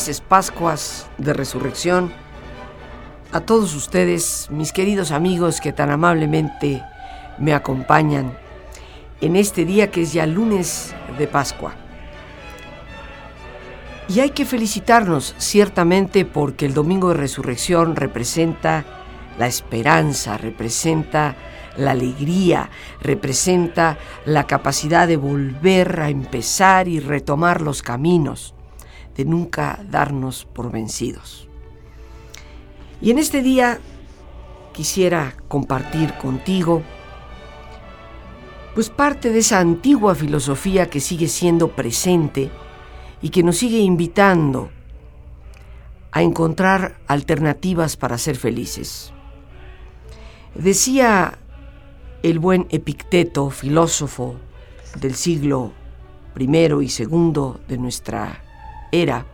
Felices Pascuas de Resurrección a todos ustedes, mis queridos amigos que tan amablemente me acompañan en este día que es ya lunes de Pascua. Y hay que felicitarnos ciertamente porque el Domingo de Resurrección representa la esperanza, representa la alegría, representa la capacidad de volver a empezar y retomar los caminos de nunca darnos por vencidos. Y en este día quisiera compartir contigo pues parte de esa antigua filosofía que sigue siendo presente y que nos sigue invitando a encontrar alternativas para ser felices. Decía el buen Epicteto, filósofo del siglo I y II de nuestra era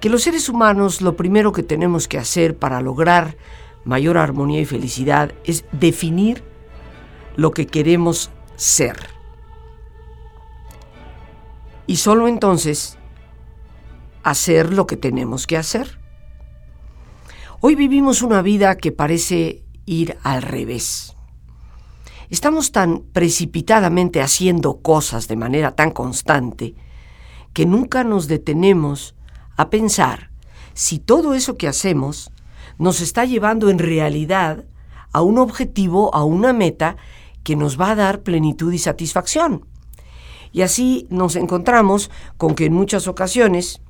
que los seres humanos lo primero que tenemos que hacer para lograr mayor armonía y felicidad es definir lo que queremos ser. Y solo entonces hacer lo que tenemos que hacer. Hoy vivimos una vida que parece ir al revés. Estamos tan precipitadamente haciendo cosas de manera tan constante que nunca nos detenemos a pensar si todo eso que hacemos nos está llevando en realidad a un objetivo, a una meta que nos va a dar plenitud y satisfacción. Y así nos encontramos con que en muchas ocasiones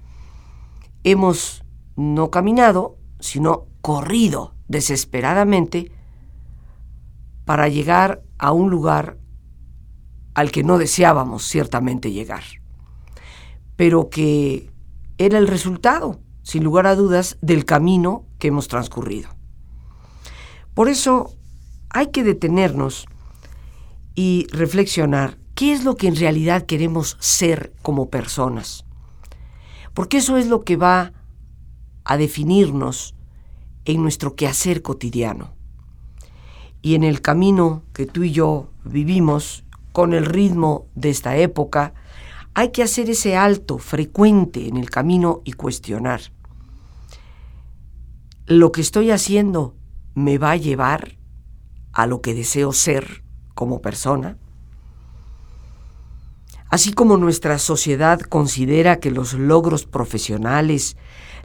hemos no caminado, sino corrido desesperadamente para llegar a un lugar al que no deseábamos ciertamente llegar pero que era el resultado, sin lugar a dudas, del camino que hemos transcurrido. Por eso hay que detenernos y reflexionar qué es lo que en realidad queremos ser como personas. Porque eso es lo que va a definirnos en nuestro quehacer cotidiano. Y en el camino que tú y yo vivimos, con el ritmo de esta época, hay que hacer ese alto frecuente en el camino y cuestionar. ¿Lo que estoy haciendo me va a llevar a lo que deseo ser como persona? Así como nuestra sociedad considera que los logros profesionales,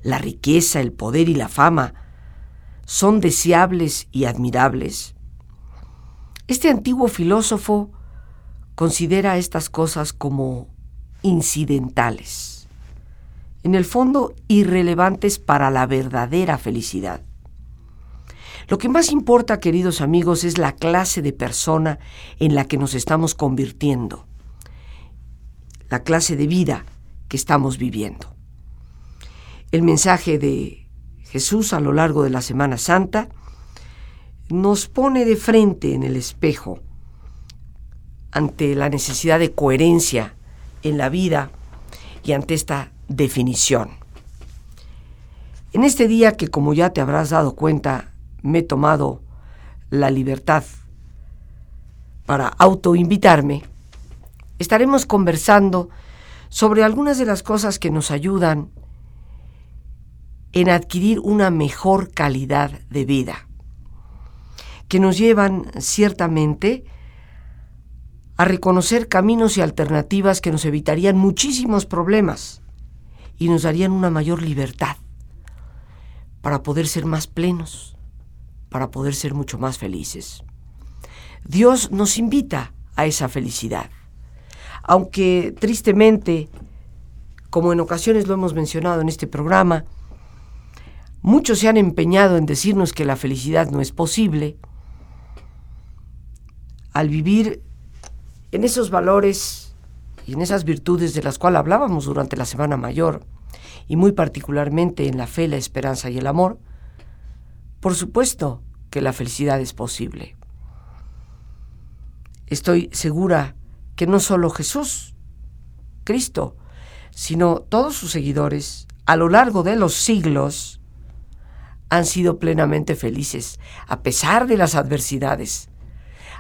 la riqueza, el poder y la fama son deseables y admirables, este antiguo filósofo considera estas cosas como incidentales, en el fondo irrelevantes para la verdadera felicidad. Lo que más importa, queridos amigos, es la clase de persona en la que nos estamos convirtiendo, la clase de vida que estamos viviendo. El mensaje de Jesús a lo largo de la Semana Santa nos pone de frente en el espejo ante la necesidad de coherencia en la vida y ante esta definición. En este día que como ya te habrás dado cuenta, me he tomado la libertad para autoinvitarme, estaremos conversando sobre algunas de las cosas que nos ayudan en adquirir una mejor calidad de vida, que nos llevan ciertamente a reconocer caminos y alternativas que nos evitarían muchísimos problemas y nos darían una mayor libertad para poder ser más plenos, para poder ser mucho más felices. Dios nos invita a esa felicidad, aunque tristemente como en ocasiones lo hemos mencionado en este programa, muchos se han empeñado en decirnos que la felicidad no es posible, al vivir en esos valores y en esas virtudes de las cuales hablábamos durante la Semana Mayor, y muy particularmente en la fe, la esperanza y el amor, por supuesto que la felicidad es posible. Estoy segura que no solo Jesús, Cristo, sino todos sus seguidores, a lo largo de los siglos, han sido plenamente felices, a pesar de las adversidades,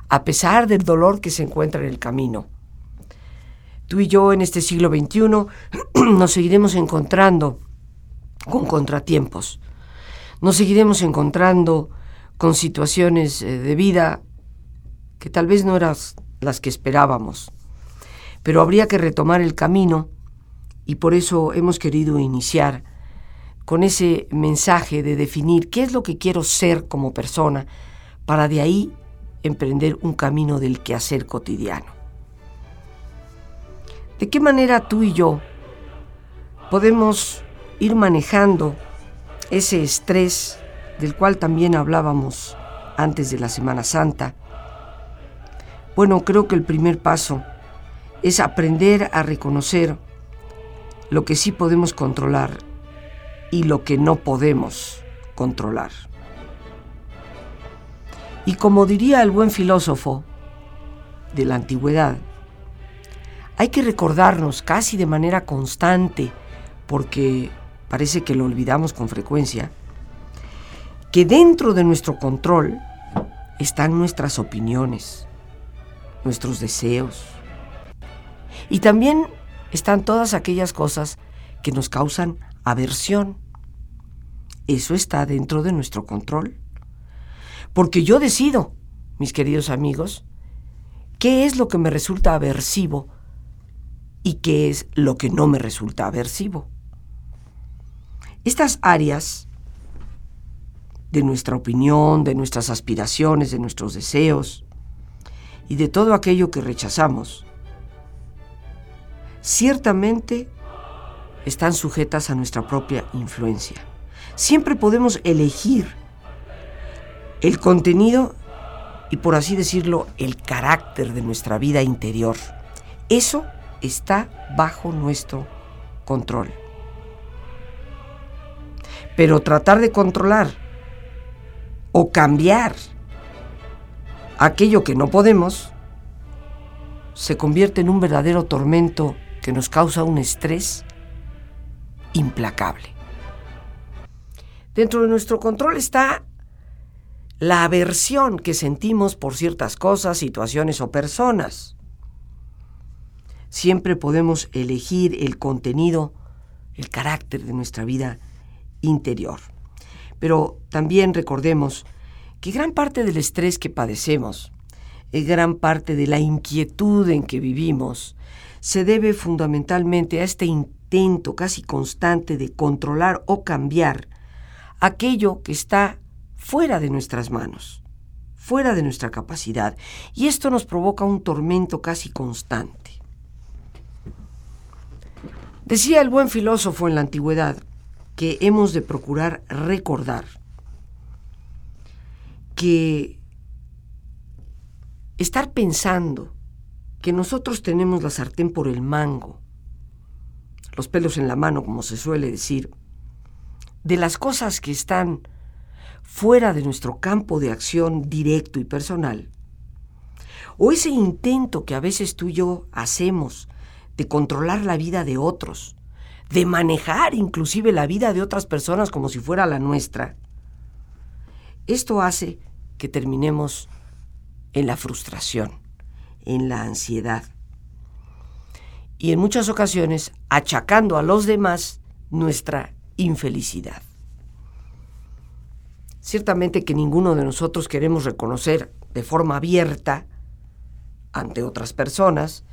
a pesar del dolor que se encuentra en el camino. Tú y yo en este siglo XXI nos seguiremos encontrando con contratiempos, nos seguiremos encontrando con situaciones eh, de vida que tal vez no eran las que esperábamos, pero habría que retomar el camino y por eso hemos querido iniciar con ese mensaje de definir qué es lo que quiero ser como persona para de ahí emprender un camino del quehacer cotidiano. ¿De qué manera tú y yo podemos ir manejando ese estrés del cual también hablábamos antes de la Semana Santa? Bueno, creo que el primer paso es aprender a reconocer lo que sí podemos controlar y lo que no podemos controlar. Y como diría el buen filósofo de la antigüedad, hay que recordarnos casi de manera constante, porque parece que lo olvidamos con frecuencia, que dentro de nuestro control están nuestras opiniones, nuestros deseos, y también están todas aquellas cosas que nos causan aversión. Eso está dentro de nuestro control. Porque yo decido, mis queridos amigos, qué es lo que me resulta aversivo y qué es lo que no me resulta aversivo. Estas áreas de nuestra opinión, de nuestras aspiraciones, de nuestros deseos y de todo aquello que rechazamos, ciertamente están sujetas a nuestra propia influencia. Siempre podemos elegir el contenido y, por así decirlo, el carácter de nuestra vida interior. Eso está bajo nuestro control. Pero tratar de controlar o cambiar aquello que no podemos se convierte en un verdadero tormento que nos causa un estrés implacable. Dentro de nuestro control está la aversión que sentimos por ciertas cosas, situaciones o personas. Siempre podemos elegir el contenido, el carácter de nuestra vida interior. Pero también recordemos que gran parte del estrés que padecemos, gran parte de la inquietud en que vivimos, se debe fundamentalmente a este intento casi constante de controlar o cambiar aquello que está fuera de nuestras manos, fuera de nuestra capacidad, y esto nos provoca un tormento casi constante. Decía el buen filósofo en la antigüedad que hemos de procurar recordar que estar pensando que nosotros tenemos la sartén por el mango, los pelos en la mano, como se suele decir, de las cosas que están fuera de nuestro campo de acción directo y personal, o ese intento que a veces tú y yo hacemos de controlar la vida de otros, de manejar inclusive la vida de otras personas como si fuera la nuestra, esto hace que terminemos en la frustración en la ansiedad. Y en muchas ocasiones achacando a los demás nuestra infelicidad. Ciertamente que ninguno de nosotros queremos reconocer de forma abierta ante otras personas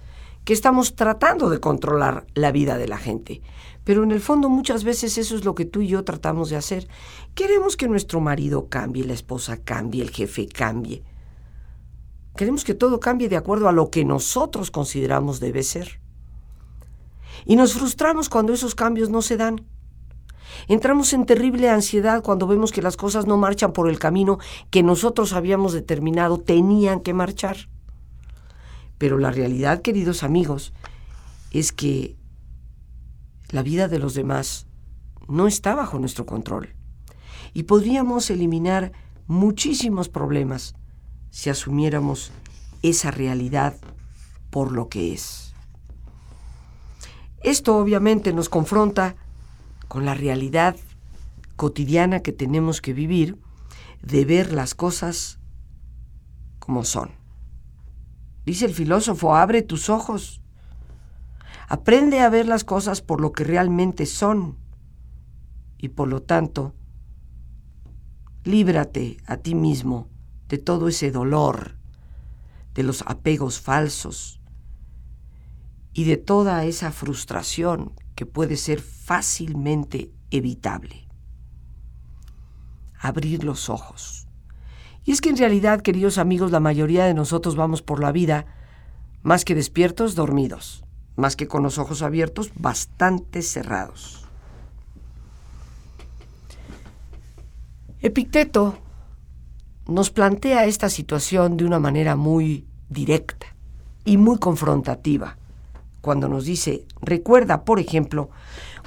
que estamos tratando de controlar la vida de la gente. Pero en el fondo muchas veces eso es lo que tú y yo tratamos de hacer. Queremos que nuestro marido cambie, la esposa cambie, el jefe cambie. Queremos que todo cambie de acuerdo a lo que nosotros consideramos debe ser. Y nos frustramos cuando esos cambios no se dan. Entramos en terrible ansiedad cuando vemos que las cosas no marchan por el camino que nosotros habíamos determinado tenían que marchar. Pero la realidad, queridos amigos, es que la vida de los demás no está bajo nuestro control. Y podríamos eliminar muchísimos problemas si asumiéramos esa realidad por lo que es. Esto obviamente nos confronta con la realidad cotidiana que tenemos que vivir de ver las cosas como son. Dice el filósofo, abre tus ojos, aprende a ver las cosas por lo que realmente son y por lo tanto, líbrate a ti mismo de todo ese dolor, de los apegos falsos y de toda esa frustración que puede ser fácilmente evitable. Abrir los ojos. Y es que en realidad, queridos amigos, la mayoría de nosotros vamos por la vida más que despiertos, dormidos, más que con los ojos abiertos, bastante cerrados. Epicteto nos plantea esta situación de una manera muy directa y muy confrontativa, cuando nos dice, recuerda, por ejemplo,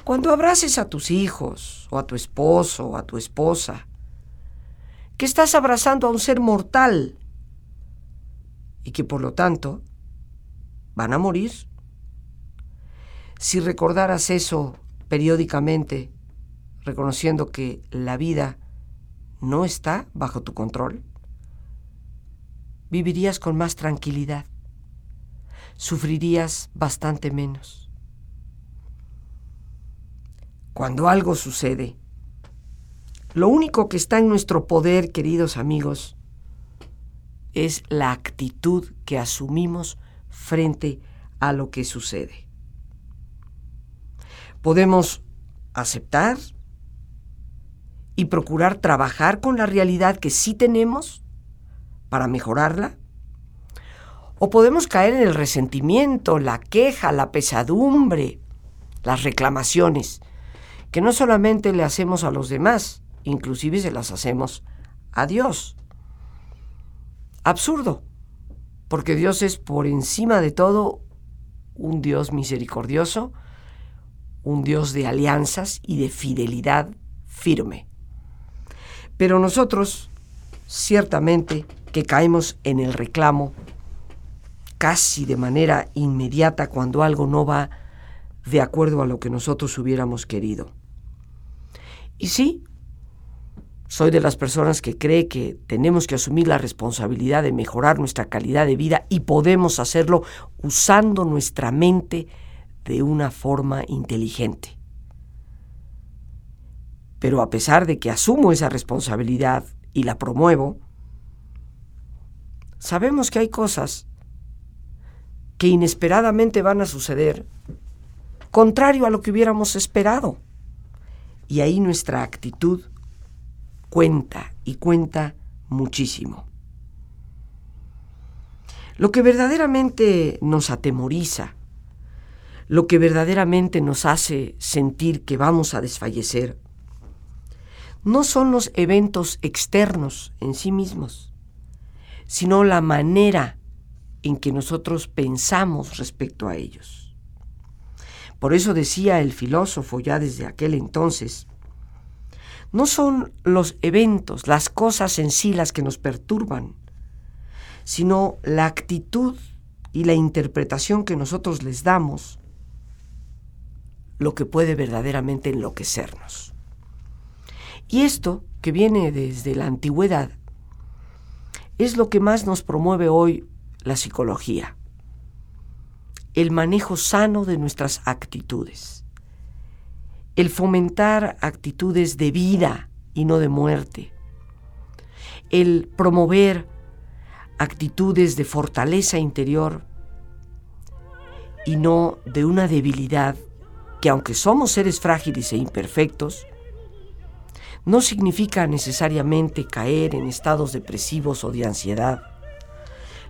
cuando abraces a tus hijos o a tu esposo o a tu esposa, que estás abrazando a un ser mortal y que por lo tanto van a morir. Si recordaras eso periódicamente, reconociendo que la vida no está bajo tu control, vivirías con más tranquilidad, sufrirías bastante menos. Cuando algo sucede, lo único que está en nuestro poder, queridos amigos, es la actitud que asumimos frente a lo que sucede. Podemos aceptar y procurar trabajar con la realidad que sí tenemos para mejorarla? ¿O podemos caer en el resentimiento, la queja, la pesadumbre, las reclamaciones, que no solamente le hacemos a los demás, inclusive se las hacemos a Dios? Absurdo, porque Dios es por encima de todo un Dios misericordioso, un Dios de alianzas y de fidelidad firme. Pero nosotros, ciertamente, que caemos en el reclamo casi de manera inmediata cuando algo no va de acuerdo a lo que nosotros hubiéramos querido. Y sí, soy de las personas que cree que tenemos que asumir la responsabilidad de mejorar nuestra calidad de vida y podemos hacerlo usando nuestra mente de una forma inteligente. Pero a pesar de que asumo esa responsabilidad y la promuevo, sabemos que hay cosas que inesperadamente van a suceder contrario a lo que hubiéramos esperado. Y ahí nuestra actitud cuenta y cuenta muchísimo. Lo que verdaderamente nos atemoriza, lo que verdaderamente nos hace sentir que vamos a desfallecer, no son los eventos externos en sí mismos, sino la manera en que nosotros pensamos respecto a ellos. Por eso decía el filósofo ya desde aquel entonces, no son los eventos, las cosas en sí las que nos perturban, sino la actitud y la interpretación que nosotros les damos lo que puede verdaderamente enloquecernos. Y esto, que viene desde la antigüedad, es lo que más nos promueve hoy la psicología. El manejo sano de nuestras actitudes. El fomentar actitudes de vida y no de muerte. El promover actitudes de fortaleza interior y no de una debilidad que aunque somos seres frágiles e imperfectos, no significa necesariamente caer en estados depresivos o de ansiedad.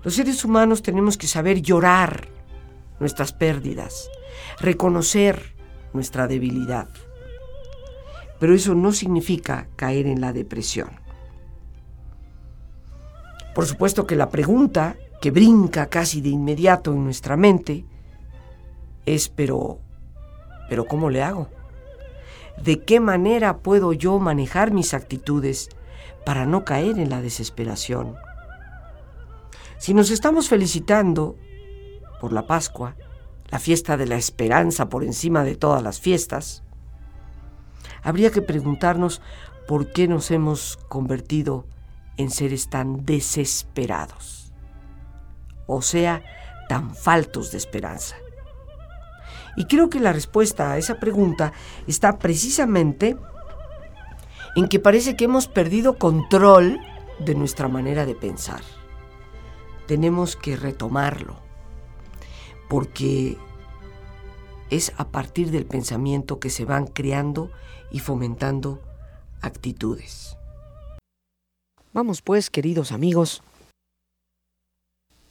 Los seres humanos tenemos que saber llorar nuestras pérdidas, reconocer nuestra debilidad. Pero eso no significa caer en la depresión. Por supuesto que la pregunta que brinca casi de inmediato en nuestra mente es, pero, pero ¿cómo le hago? ¿De qué manera puedo yo manejar mis actitudes para no caer en la desesperación? Si nos estamos felicitando por la Pascua, la fiesta de la esperanza por encima de todas las fiestas, habría que preguntarnos por qué nos hemos convertido en seres tan desesperados, o sea, tan faltos de esperanza. Y creo que la respuesta a esa pregunta está precisamente en que parece que hemos perdido control de nuestra manera de pensar. Tenemos que retomarlo, porque es a partir del pensamiento que se van creando y fomentando actitudes. Vamos pues, queridos amigos,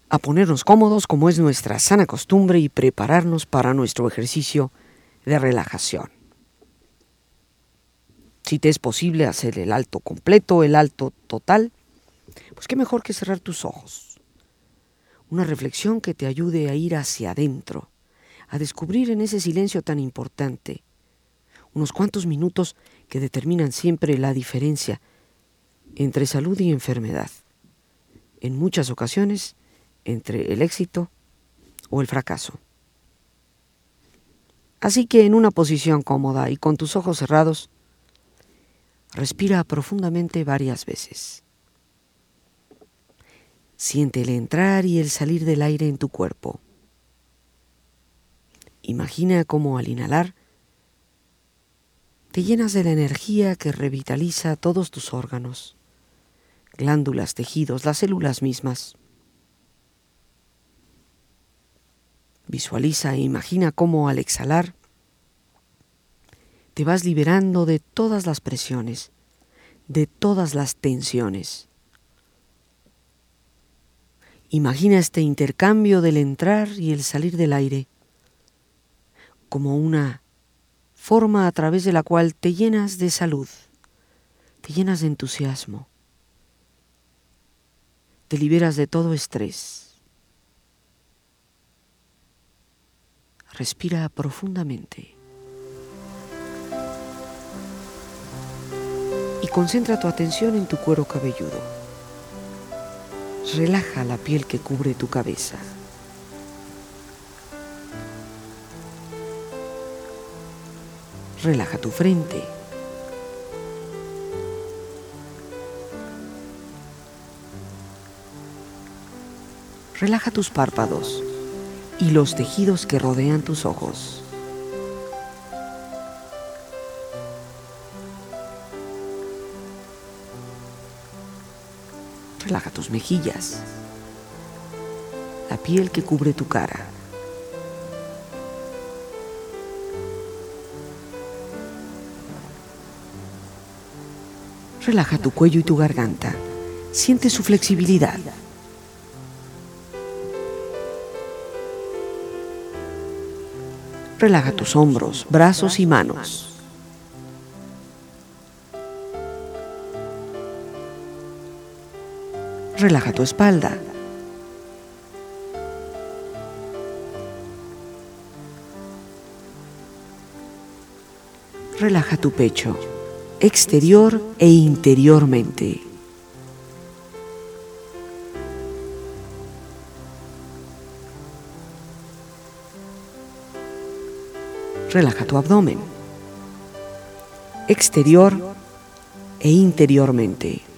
a ponernos cómodos como es nuestra sana costumbre y prepararnos para nuestro ejercicio de relajación. Si te es posible hacer el alto completo, el alto total, pues qué mejor que cerrar tus ojos. Una reflexión que te ayude a ir hacia adentro, a descubrir en ese silencio tan importante unos cuantos minutos que determinan siempre la diferencia entre salud y enfermedad. En muchas ocasiones, entre el éxito o el fracaso. Así que en una posición cómoda y con tus ojos cerrados, respira profundamente varias veces. Siente el entrar y el salir del aire en tu cuerpo. Imagina cómo al inhalar te llenas de la energía que revitaliza todos tus órganos, glándulas, tejidos, las células mismas. Visualiza e imagina cómo al exhalar te vas liberando de todas las presiones, de todas las tensiones. Imagina este intercambio del entrar y el salir del aire como una forma a través de la cual te llenas de salud, te llenas de entusiasmo, te liberas de todo estrés. Respira profundamente. Y concentra tu atención en tu cuero cabelludo. Relaja la piel que cubre tu cabeza. Relaja tu frente. Relaja tus párpados y los tejidos que rodean tus ojos. Relaja tus mejillas, la piel que cubre tu cara. Relaja tu cuello y tu garganta. Siente su flexibilidad. Relaja tus hombros, brazos y manos. Relaja tu espalda. Relaja tu pecho, exterior e interiormente. relaja tu abdomen, exterior e interiormente.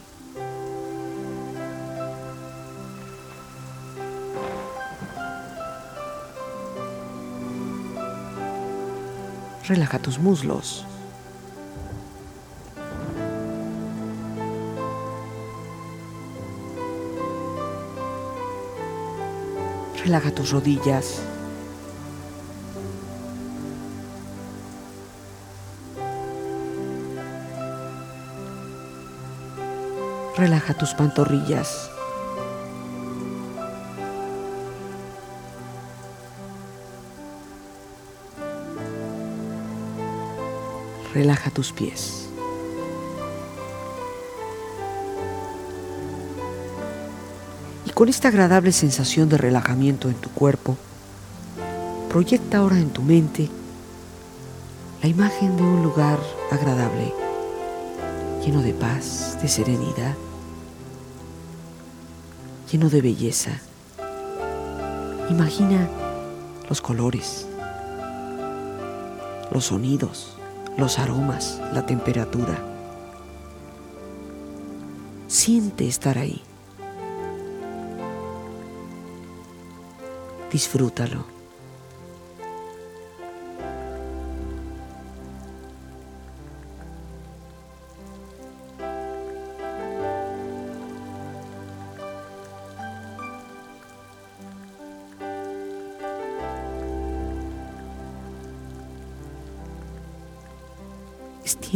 Relaja tus muslos. Relaja tus rodillas. relaja tus pantorrillas. Relaja tus pies. Y con esta agradable sensación de relajamiento en tu cuerpo, proyecta ahora en tu mente la imagen de un lugar agradable, lleno de paz, de serenidad, lleno de belleza. Imagina los colores, los sonidos, los aromas, la temperatura. Siente estar ahí. Disfrútalo.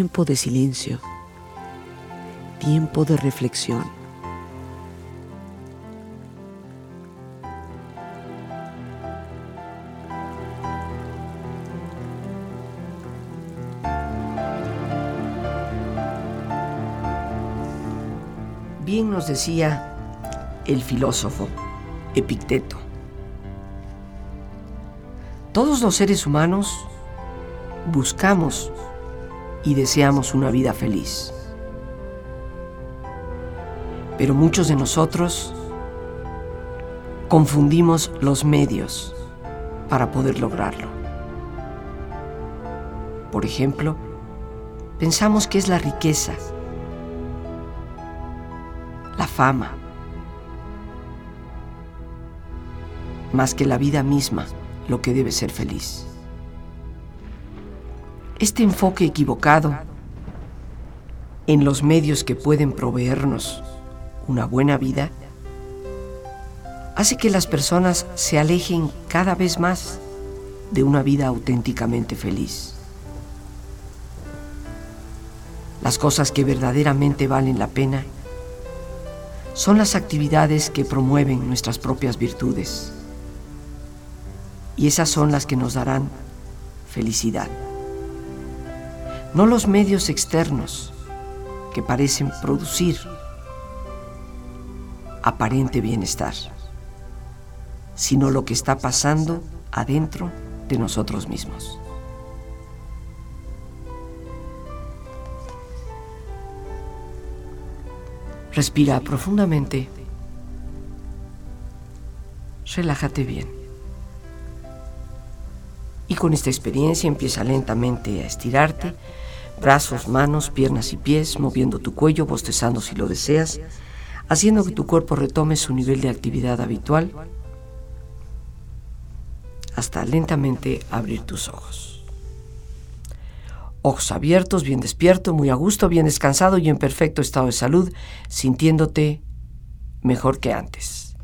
Tiempo de silencio, tiempo de reflexión. Bien nos decía el filósofo Epicteto. Todos los seres humanos buscamos y deseamos una vida feliz. Pero muchos de nosotros confundimos los medios para poder lograrlo. Por ejemplo, pensamos que es la riqueza, la fama, más que la vida misma lo que debe ser feliz. Este enfoque equivocado en los medios que pueden proveernos una buena vida hace que las personas se alejen cada vez más de una vida auténticamente feliz. Las cosas que verdaderamente valen la pena son las actividades que promueven nuestras propias virtudes. Y esas son las que nos darán felicidad no los medios externos que parecen producir aparente bienestar, sino lo que está pasando adentro de nosotros mismos. Respira profundamente. Relájate bien. Y con esta experiencia empieza lentamente a estirarte brazos, manos, piernas y pies, moviendo tu cuello, bostezando si lo deseas, haciendo que tu cuerpo retome su nivel de actividad habitual hasta lentamente abrir tus ojos. Ojos abiertos, bien despierto, muy a gusto, bien descansado y en perfecto estado de salud, sintiéndote mejor que antes.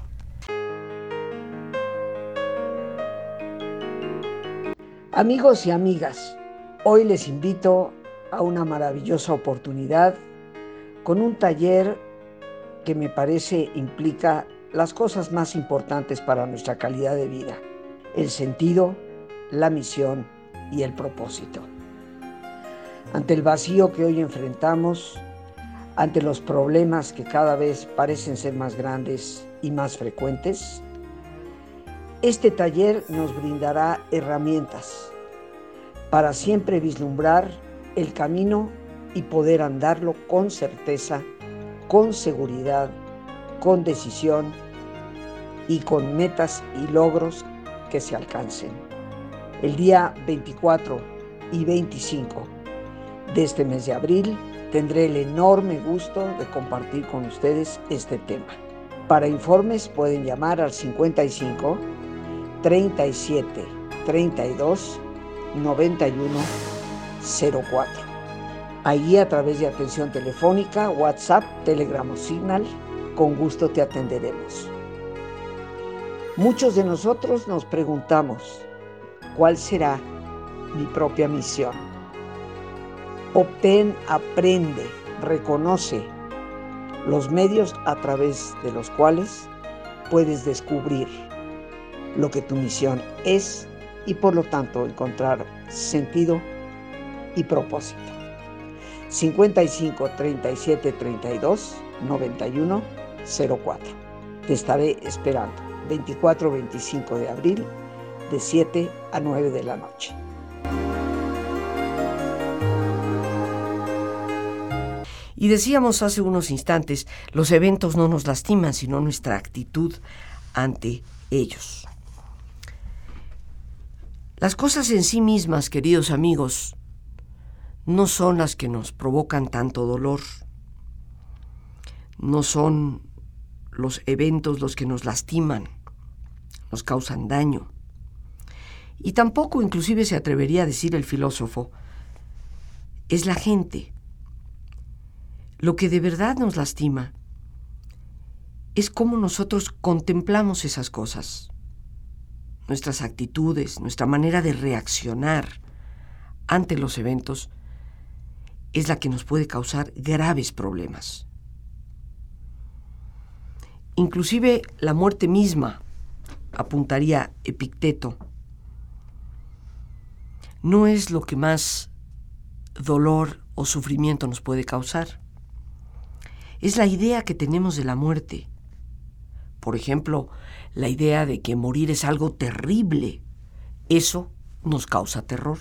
Amigos y amigas, hoy les invito a una maravillosa oportunidad con un taller que me parece implica las cosas más importantes para nuestra calidad de vida, el sentido, la misión y el propósito. Ante el vacío que hoy enfrentamos, ante los problemas que cada vez parecen ser más grandes y más frecuentes, este taller nos brindará herramientas para siempre vislumbrar el camino y poder andarlo con certeza, con seguridad, con decisión y con metas y logros que se alcancen. El día 24 y 25 de este mes de abril tendré el enorme gusto de compartir con ustedes este tema. Para informes pueden llamar al 55 37 32 91 04. Ahí a través de atención telefónica, WhatsApp, Telegram o Signal, con gusto te atenderemos. Muchos de nosotros nos preguntamos, ¿cuál será mi propia misión? Obtén, aprende, reconoce los medios a través de los cuales puedes descubrir lo que tu misión es y por lo tanto encontrar sentido y propósito. 55 37 32 91 04. Te estaré esperando 24-25 de abril de 7 a 9 de la noche. Y decíamos hace unos instantes, los eventos no nos lastiman, sino nuestra actitud ante ellos. Las cosas en sí mismas, queridos amigos, no son las que nos provocan tanto dolor, no son los eventos los que nos lastiman, nos causan daño. Y tampoco inclusive se atrevería a decir el filósofo, es la gente. Lo que de verdad nos lastima es cómo nosotros contemplamos esas cosas, nuestras actitudes, nuestra manera de reaccionar ante los eventos es la que nos puede causar graves problemas. Inclusive la muerte misma, apuntaría Epicteto, no es lo que más dolor o sufrimiento nos puede causar es la idea que tenemos de la muerte. Por ejemplo, la idea de que morir es algo terrible. Eso nos causa terror.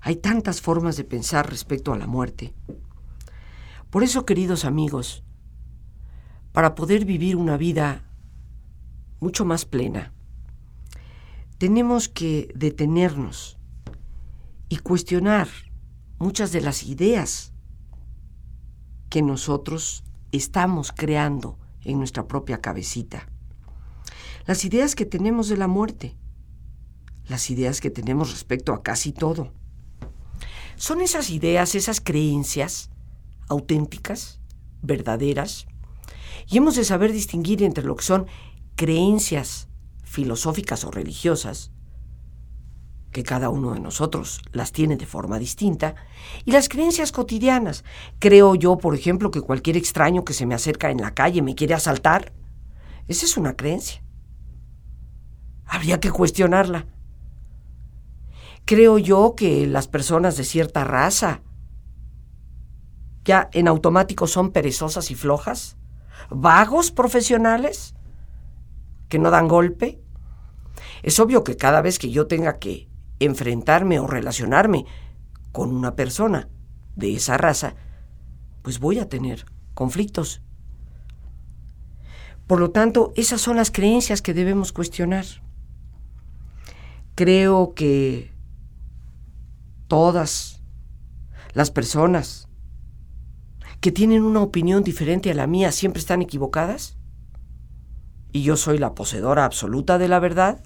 Hay tantas formas de pensar respecto a la muerte. Por eso, queridos amigos, para poder vivir una vida mucho más plena, tenemos que detenernos y cuestionar muchas de las ideas que nosotros estamos creando en nuestra propia cabecita. Las ideas que tenemos de la muerte, las ideas que tenemos respecto a casi todo. Son esas ideas, esas creencias auténticas, verdaderas, y hemos de saber distinguir entre lo que son creencias filosóficas o religiosas que cada uno de nosotros las tiene de forma distinta, y las creencias cotidianas. Creo yo, por ejemplo, que cualquier extraño que se me acerca en la calle me quiere asaltar. Esa es una creencia. Habría que cuestionarla. Creo yo que las personas de cierta raza ya en automático son perezosas y flojas, vagos profesionales que no dan golpe. Es obvio que cada vez que yo tenga que enfrentarme o relacionarme con una persona de esa raza, pues voy a tener conflictos. Por lo tanto, esas son las creencias que debemos cuestionar. Creo que todas las personas que tienen una opinión diferente a la mía siempre están equivocadas y yo soy la poseedora absoluta de la verdad.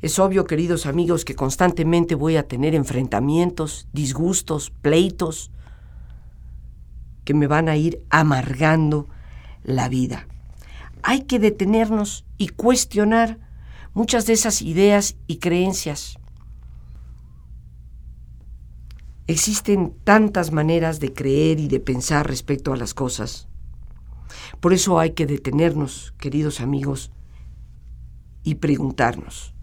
Es obvio, queridos amigos, que constantemente voy a tener enfrentamientos, disgustos, pleitos, que me van a ir amargando la vida. Hay que detenernos y cuestionar muchas de esas ideas y creencias. Existen tantas maneras de creer y de pensar respecto a las cosas. Por eso hay que detenernos, queridos amigos, y preguntarnos,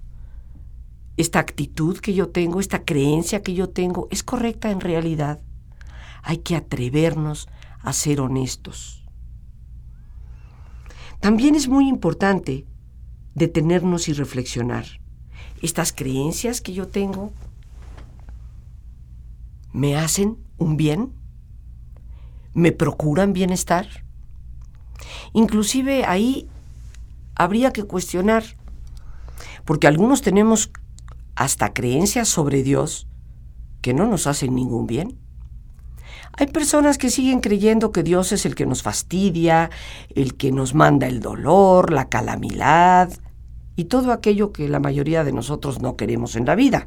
esta actitud que yo tengo, esta creencia que yo tengo, es correcta en realidad. Hay que atrevernos a ser honestos. También es muy importante detenernos y reflexionar. Estas creencias que yo tengo me hacen un bien, me procuran bienestar. Inclusive ahí habría que cuestionar, porque algunos tenemos hasta creencias sobre Dios que no nos hacen ningún bien. Hay personas que siguen creyendo que Dios es el que nos fastidia, el que nos manda el dolor, la calamidad y todo aquello que la mayoría de nosotros no queremos en la vida.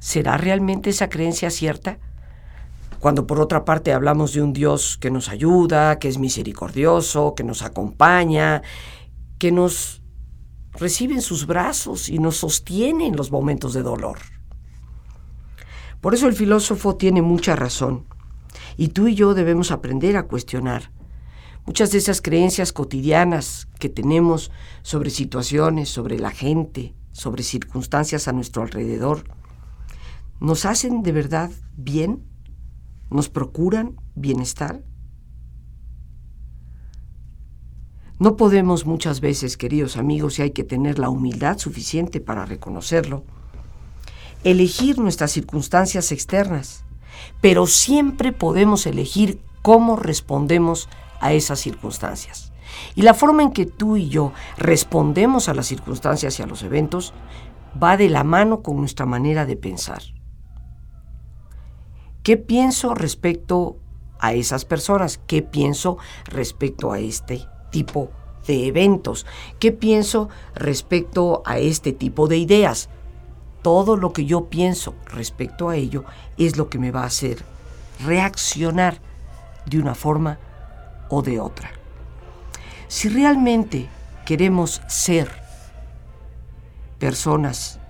¿Será realmente esa creencia cierta? Cuando por otra parte hablamos de un Dios que nos ayuda, que es misericordioso, que nos acompaña, que nos reciben sus brazos y nos sostiene en los momentos de dolor. Por eso el filósofo tiene mucha razón, y tú y yo debemos aprender a cuestionar muchas de esas creencias cotidianas que tenemos sobre situaciones, sobre la gente, sobre circunstancias a nuestro alrededor nos hacen de verdad bien? ¿Nos procuran bienestar? No podemos muchas veces, queridos amigos, y hay que tener la humildad suficiente para reconocerlo, elegir nuestras circunstancias externas, pero siempre podemos elegir cómo respondemos a esas circunstancias. Y la forma en que tú y yo respondemos a las circunstancias y a los eventos va de la mano con nuestra manera de pensar. ¿Qué pienso respecto a esas personas? ¿Qué pienso respecto a este tipo de eventos? ¿Qué pienso respecto a este tipo de ideas? Todo lo que yo pienso respecto a ello es lo que me va a hacer reaccionar de una forma o de otra. Si realmente queremos ser personas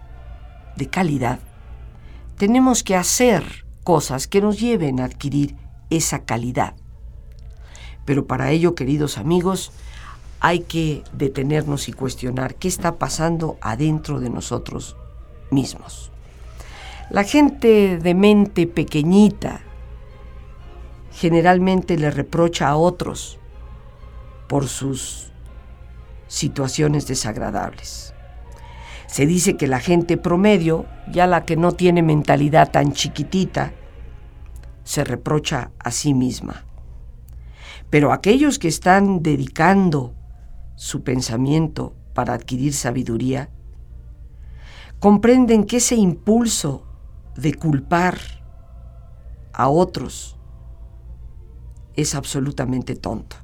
de calidad, tenemos que hacer cosas que nos lleven a adquirir esa calidad. Pero para ello, queridos amigos, hay que detenernos y cuestionar qué está pasando adentro de nosotros mismos. La gente de mente pequeñita generalmente le reprocha a otros por sus situaciones desagradables. Se dice que la gente promedio, ya la que no tiene mentalidad tan chiquitita, se reprocha a sí misma. Pero aquellos que están dedicando su pensamiento para adquirir sabiduría, comprenden que ese impulso de culpar a otros es absolutamente tonto.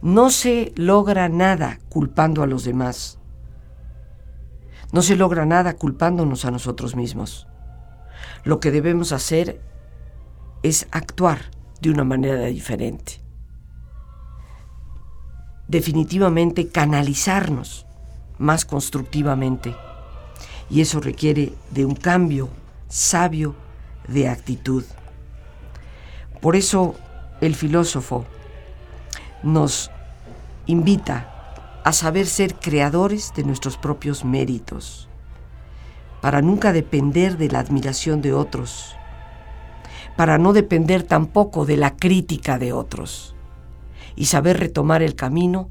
No se logra nada culpando a los demás. No se logra nada culpándonos a nosotros mismos. Lo que debemos hacer es actuar de una manera diferente. Definitivamente canalizarnos más constructivamente. Y eso requiere de un cambio sabio de actitud. Por eso el filósofo nos invita a saber ser creadores de nuestros propios méritos, para nunca depender de la admiración de otros, para no depender tampoco de la crítica de otros, y saber retomar el camino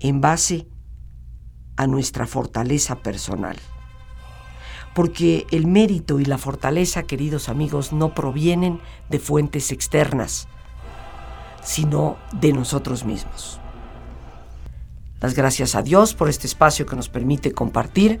en base a nuestra fortaleza personal. Porque el mérito y la fortaleza, queridos amigos, no provienen de fuentes externas, sino de nosotros mismos. Las gracias a Dios por este espacio que nos permite compartir.